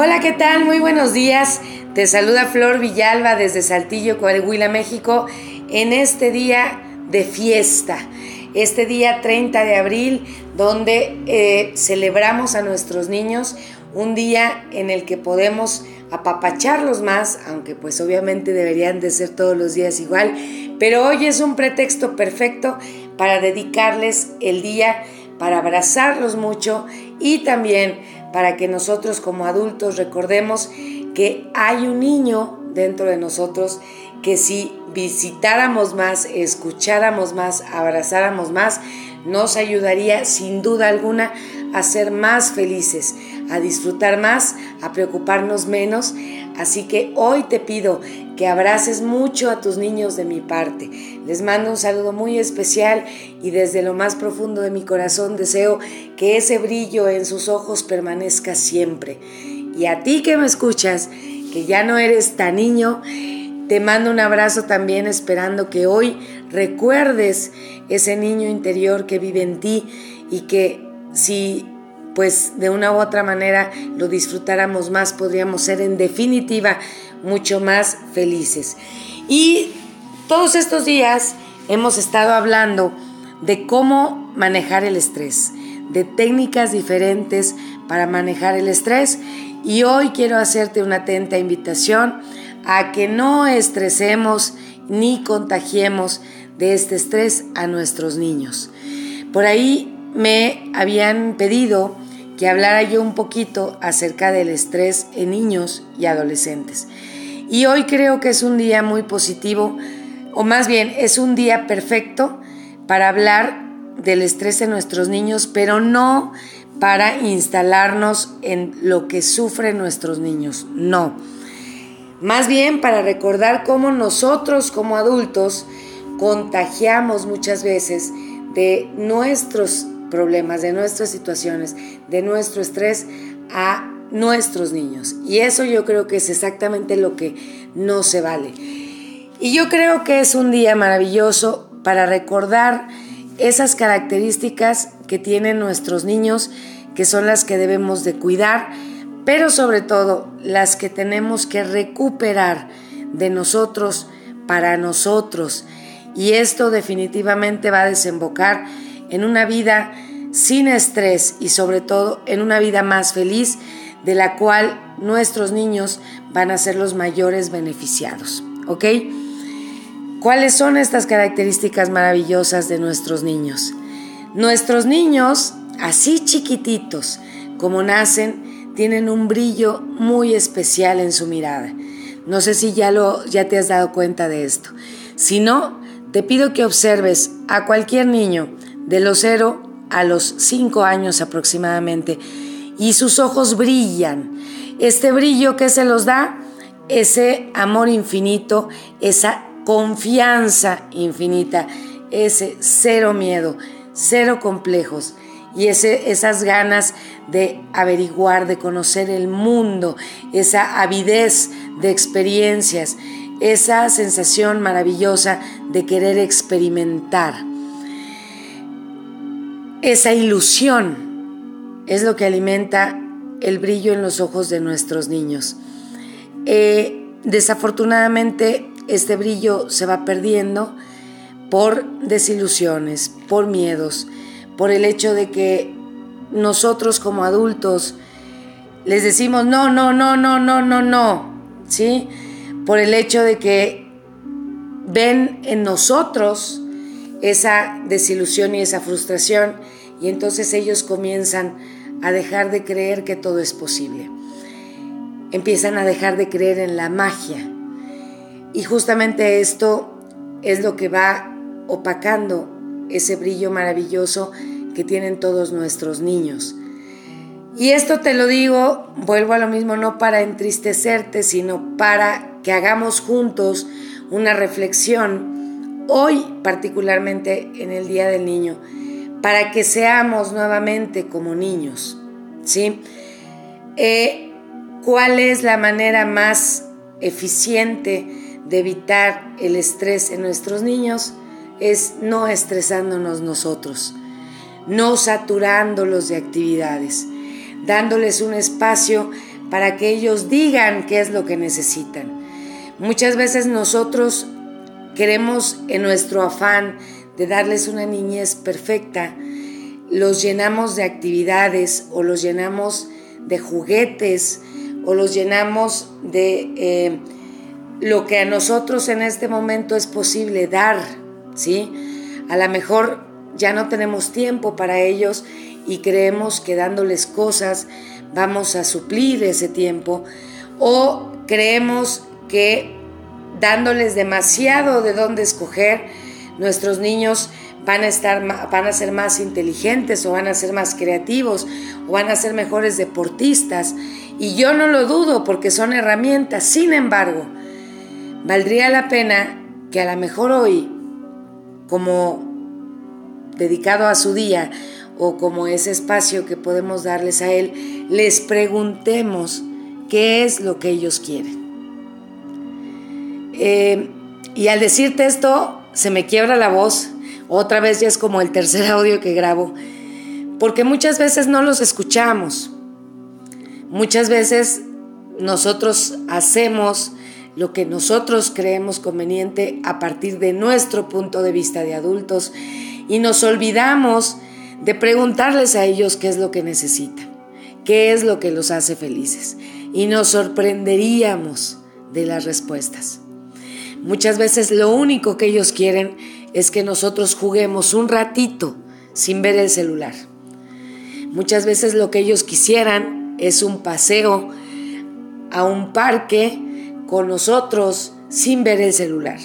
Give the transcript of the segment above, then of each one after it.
Hola, ¿qué tal? Muy buenos días. Te saluda Flor Villalba desde Saltillo, Coahuila, México, en este día de fiesta, este día 30 de abril, donde eh, celebramos a nuestros niños, un día en el que podemos apapacharlos más, aunque pues obviamente deberían de ser todos los días igual, pero hoy es un pretexto perfecto para dedicarles el día, para abrazarlos mucho y también para que nosotros como adultos recordemos que hay un niño dentro de nosotros que si visitáramos más, escucháramos más, abrazáramos más, nos ayudaría sin duda alguna a ser más felices, a disfrutar más, a preocuparnos menos. Así que hoy te pido que abraces mucho a tus niños de mi parte. Les mando un saludo muy especial y desde lo más profundo de mi corazón deseo que ese brillo en sus ojos permanezca siempre. Y a ti que me escuchas, que ya no eres tan niño, te mando un abrazo también esperando que hoy recuerdes ese niño interior que vive en ti y que si pues de una u otra manera lo disfrutáramos más, podríamos ser en definitiva mucho más felices. Y todos estos días hemos estado hablando de cómo manejar el estrés, de técnicas diferentes para manejar el estrés y hoy quiero hacerte una atenta invitación a que no estresemos ni contagiemos de este estrés a nuestros niños. Por ahí me habían pedido que hablara yo un poquito acerca del estrés en niños y adolescentes. Y hoy creo que es un día muy positivo, o más bien es un día perfecto para hablar del estrés en nuestros niños, pero no para instalarnos en lo que sufren nuestros niños, no. Más bien para recordar cómo nosotros como adultos contagiamos muchas veces de nuestros problemas, de nuestras situaciones, de nuestro estrés a nuestros niños. Y eso yo creo que es exactamente lo que no se vale. Y yo creo que es un día maravilloso para recordar esas características que tienen nuestros niños, que son las que debemos de cuidar, pero sobre todo las que tenemos que recuperar de nosotros para nosotros. Y esto definitivamente va a desembocar en una vida sin estrés y sobre todo en una vida más feliz de la cual nuestros niños van a ser los mayores beneficiados. ¿Ok? ¿Cuáles son estas características maravillosas de nuestros niños? Nuestros niños, así chiquititos como nacen, tienen un brillo muy especial en su mirada. No sé si ya, lo, ya te has dado cuenta de esto. Si no, te pido que observes a cualquier niño de los 0 a los 5 años aproximadamente y sus ojos brillan. Este brillo que se los da, ese amor infinito, esa confianza infinita, ese cero miedo, cero complejos y ese, esas ganas de averiguar, de conocer el mundo, esa avidez de experiencias, esa sensación maravillosa de querer experimentar. Esa ilusión es lo que alimenta el brillo en los ojos de nuestros niños. Eh, desafortunadamente este brillo se va perdiendo por desilusiones, por miedos, por el hecho de que nosotros como adultos les decimos no, no, no, no, no, no, no, ¿sí? Por el hecho de que ven en nosotros esa desilusión y esa frustración y entonces ellos comienzan a dejar de creer que todo es posible. Empiezan a dejar de creer en la magia. Y justamente esto es lo que va opacando ese brillo maravilloso que tienen todos nuestros niños. Y esto te lo digo, vuelvo a lo mismo, no para entristecerte, sino para que hagamos juntos una reflexión hoy particularmente en el Día del Niño, para que seamos nuevamente como niños. ¿sí? Eh, ¿Cuál es la manera más eficiente de evitar el estrés en nuestros niños? Es no estresándonos nosotros, no saturándolos de actividades, dándoles un espacio para que ellos digan qué es lo que necesitan. Muchas veces nosotros queremos en nuestro afán de darles una niñez perfecta, los llenamos de actividades o los llenamos de juguetes o los llenamos de eh, lo que a nosotros en este momento es posible dar, ¿sí? A lo mejor ya no tenemos tiempo para ellos y creemos que dándoles cosas vamos a suplir ese tiempo o creemos que dándoles demasiado de dónde escoger, nuestros niños van a, estar, van a ser más inteligentes o van a ser más creativos o van a ser mejores deportistas. Y yo no lo dudo porque son herramientas. Sin embargo, valdría la pena que a lo mejor hoy, como dedicado a su día o como ese espacio que podemos darles a él, les preguntemos qué es lo que ellos quieren. Eh, y al decirte esto, se me quiebra la voz. Otra vez ya es como el tercer audio que grabo. Porque muchas veces no los escuchamos. Muchas veces nosotros hacemos lo que nosotros creemos conveniente a partir de nuestro punto de vista de adultos y nos olvidamos de preguntarles a ellos qué es lo que necesitan, qué es lo que los hace felices y nos sorprenderíamos de las respuestas. Muchas veces lo único que ellos quieren es que nosotros juguemos un ratito sin ver el celular. Muchas veces lo que ellos quisieran es un paseo a un parque con nosotros sin ver el celular.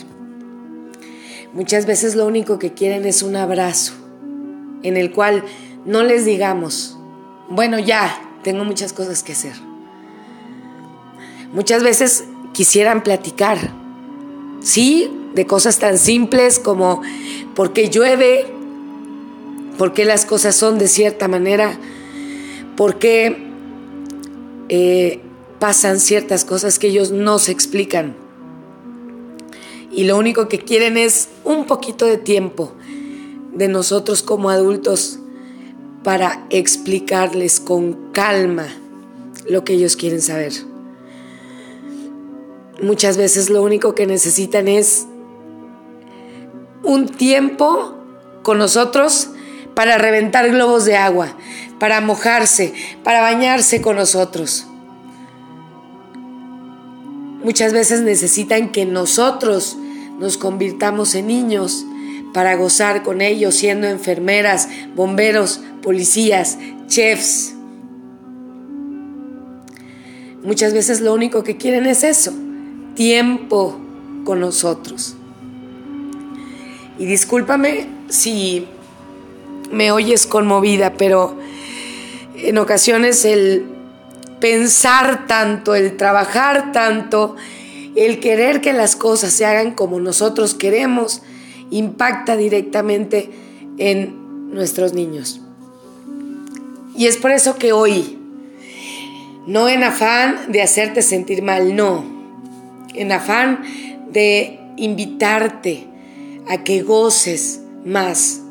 Muchas veces lo único que quieren es un abrazo en el cual no les digamos, bueno ya, tengo muchas cosas que hacer. Muchas veces quisieran platicar, Sí, de cosas tan simples como por qué llueve, por qué las cosas son de cierta manera, por qué eh, pasan ciertas cosas que ellos no se explican. Y lo único que quieren es un poquito de tiempo de nosotros como adultos para explicarles con calma lo que ellos quieren saber. Muchas veces lo único que necesitan es un tiempo con nosotros para reventar globos de agua, para mojarse, para bañarse con nosotros. Muchas veces necesitan que nosotros nos convirtamos en niños para gozar con ellos siendo enfermeras, bomberos, policías, chefs. Muchas veces lo único que quieren es eso, tiempo con nosotros. Y discúlpame si me oyes conmovida, pero en ocasiones el pensar tanto, el trabajar tanto, el querer que las cosas se hagan como nosotros queremos, impacta directamente en nuestros niños. Y es por eso que hoy, no en afán de hacerte sentir mal, no, en afán de invitarte a que goces más.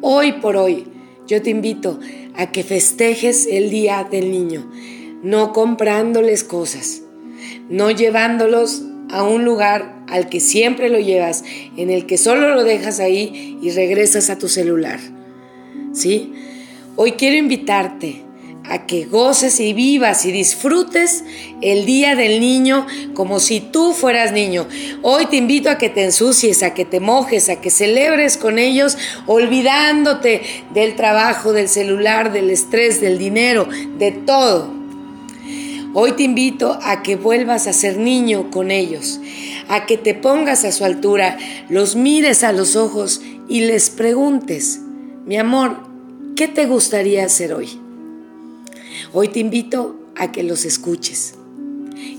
Hoy por hoy, yo te invito a que festejes el Día del Niño, no comprándoles cosas, no llevándolos a un lugar al que siempre lo llevas, en el que solo lo dejas ahí y regresas a tu celular. ¿Sí? Hoy quiero invitarte a que goces y vivas y disfrutes el Día del Niño como si tú fueras niño. Hoy te invito a que te ensucies, a que te mojes, a que celebres con ellos, olvidándote del trabajo, del celular, del estrés, del dinero, de todo. Hoy te invito a que vuelvas a ser niño con ellos, a que te pongas a su altura, los mires a los ojos y les preguntes, mi amor, ¿qué te gustaría hacer hoy? Hoy te invito a que los escuches.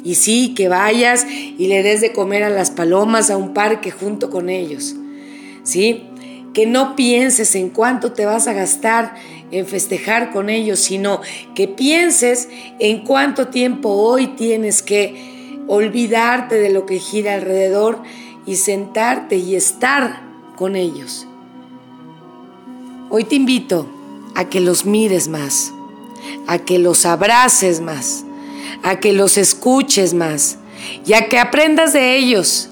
Y sí, que vayas y le des de comer a las palomas a un parque junto con ellos. ¿Sí? Que no pienses en cuánto te vas a gastar en festejar con ellos, sino que pienses en cuánto tiempo hoy tienes que olvidarte de lo que gira alrededor y sentarte y estar con ellos. Hoy te invito a que los mires más a que los abraces más, a que los escuches más y a que aprendas de ellos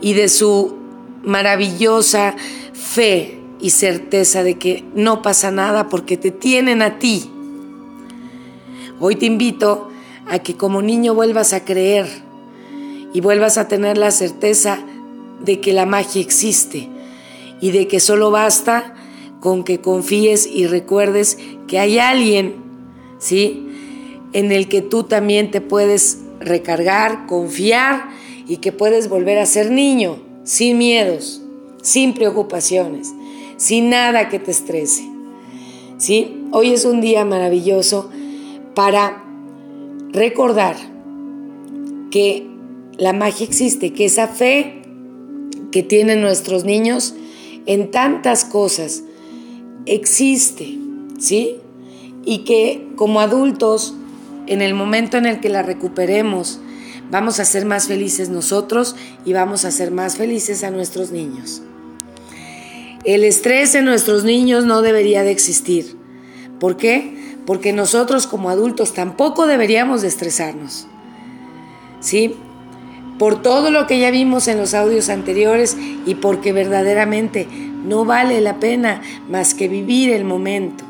y de su maravillosa fe y certeza de que no pasa nada porque te tienen a ti. Hoy te invito a que como niño vuelvas a creer y vuelvas a tener la certeza de que la magia existe y de que solo basta con que confíes y recuerdes que hay alguien, ¿sí? En el que tú también te puedes recargar, confiar y que puedes volver a ser niño, sin miedos, sin preocupaciones, sin nada que te estrese. ¿Sí? Hoy es un día maravilloso para recordar que la magia existe, que esa fe que tienen nuestros niños en tantas cosas existe, ¿sí? Y que como adultos, en el momento en el que la recuperemos, vamos a ser más felices nosotros y vamos a ser más felices a nuestros niños. El estrés en nuestros niños no debería de existir. ¿Por qué? Porque nosotros como adultos tampoco deberíamos de estresarnos. ¿Sí? Por todo lo que ya vimos en los audios anteriores y porque verdaderamente no vale la pena más que vivir el momento.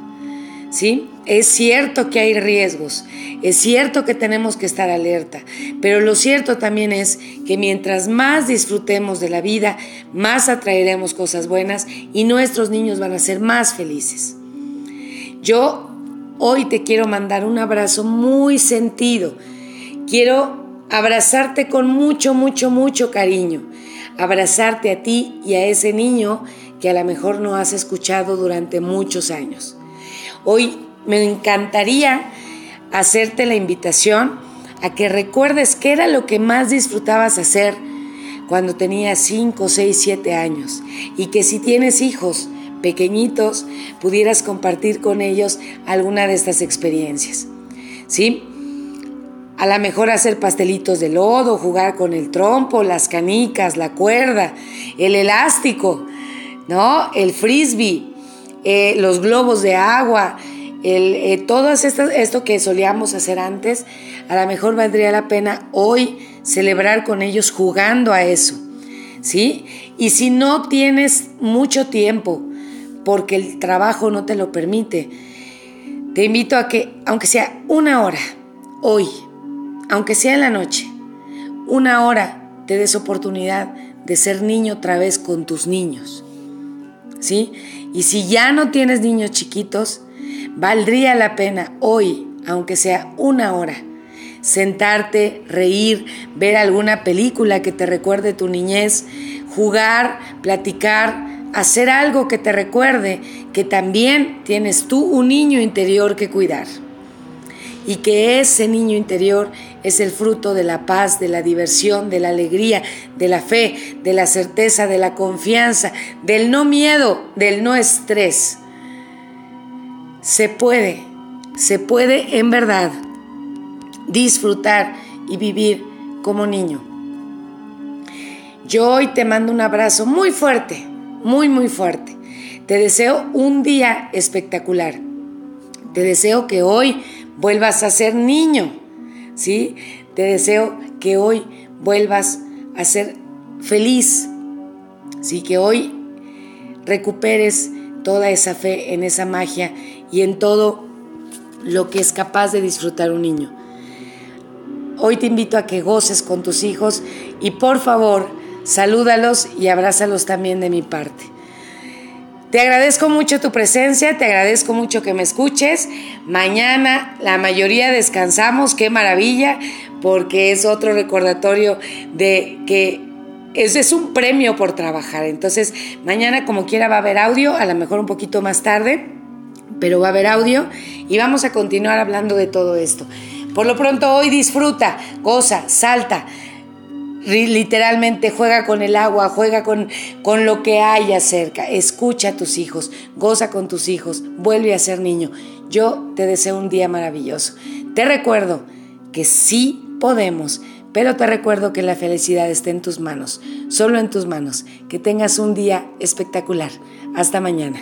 ¿Sí? Es cierto que hay riesgos, es cierto que tenemos que estar alerta, pero lo cierto también es que mientras más disfrutemos de la vida, más atraeremos cosas buenas y nuestros niños van a ser más felices. Yo hoy te quiero mandar un abrazo muy sentido. Quiero abrazarte con mucho, mucho, mucho cariño. Abrazarte a ti y a ese niño que a lo mejor no has escuchado durante muchos años. Hoy me encantaría hacerte la invitación a que recuerdes qué era lo que más disfrutabas hacer cuando tenías 5, 6, 7 años y que si tienes hijos pequeñitos pudieras compartir con ellos alguna de estas experiencias. ¿Sí? A lo mejor hacer pastelitos de lodo, jugar con el trompo, las canicas, la cuerda, el elástico, ¿no? El frisbee, eh, los globos de agua, el, eh, todo esto, que solíamos hacer antes, a lo mejor valdría la pena hoy celebrar con ellos jugando a eso, ¿sí? Y si no tienes mucho tiempo, porque el trabajo no te lo permite, te invito a que, aunque sea una hora, hoy, aunque sea en la noche, una hora te des oportunidad de ser niño otra vez con tus niños, ¿sí? Y si ya no tienes niños chiquitos, Valdría la pena hoy, aunque sea una hora, sentarte, reír, ver alguna película que te recuerde tu niñez, jugar, platicar, hacer algo que te recuerde que también tienes tú un niño interior que cuidar. Y que ese niño interior es el fruto de la paz, de la diversión, de la alegría, de la fe, de la certeza, de la confianza, del no miedo, del no estrés se puede, se puede en verdad disfrutar y vivir como niño. Yo hoy te mando un abrazo muy fuerte, muy, muy fuerte. Te deseo un día espectacular. Te deseo que hoy vuelvas a ser niño, ¿sí? Te deseo que hoy vuelvas a ser feliz, ¿sí? Que hoy recuperes toda esa fe en esa magia y en todo lo que es capaz de disfrutar un niño. Hoy te invito a que goces con tus hijos y por favor salúdalos y abrázalos también de mi parte. Te agradezco mucho tu presencia, te agradezco mucho que me escuches. Mañana la mayoría descansamos, qué maravilla, porque es otro recordatorio de que ese es un premio por trabajar. Entonces, mañana como quiera va a haber audio, a lo mejor un poquito más tarde pero va a haber audio y vamos a continuar hablando de todo esto. Por lo pronto hoy disfruta, goza, salta, literalmente juega con el agua, juega con, con lo que haya cerca, escucha a tus hijos, goza con tus hijos, vuelve a ser niño. Yo te deseo un día maravilloso. Te recuerdo que sí podemos, pero te recuerdo que la felicidad está en tus manos, solo en tus manos. Que tengas un día espectacular. Hasta mañana.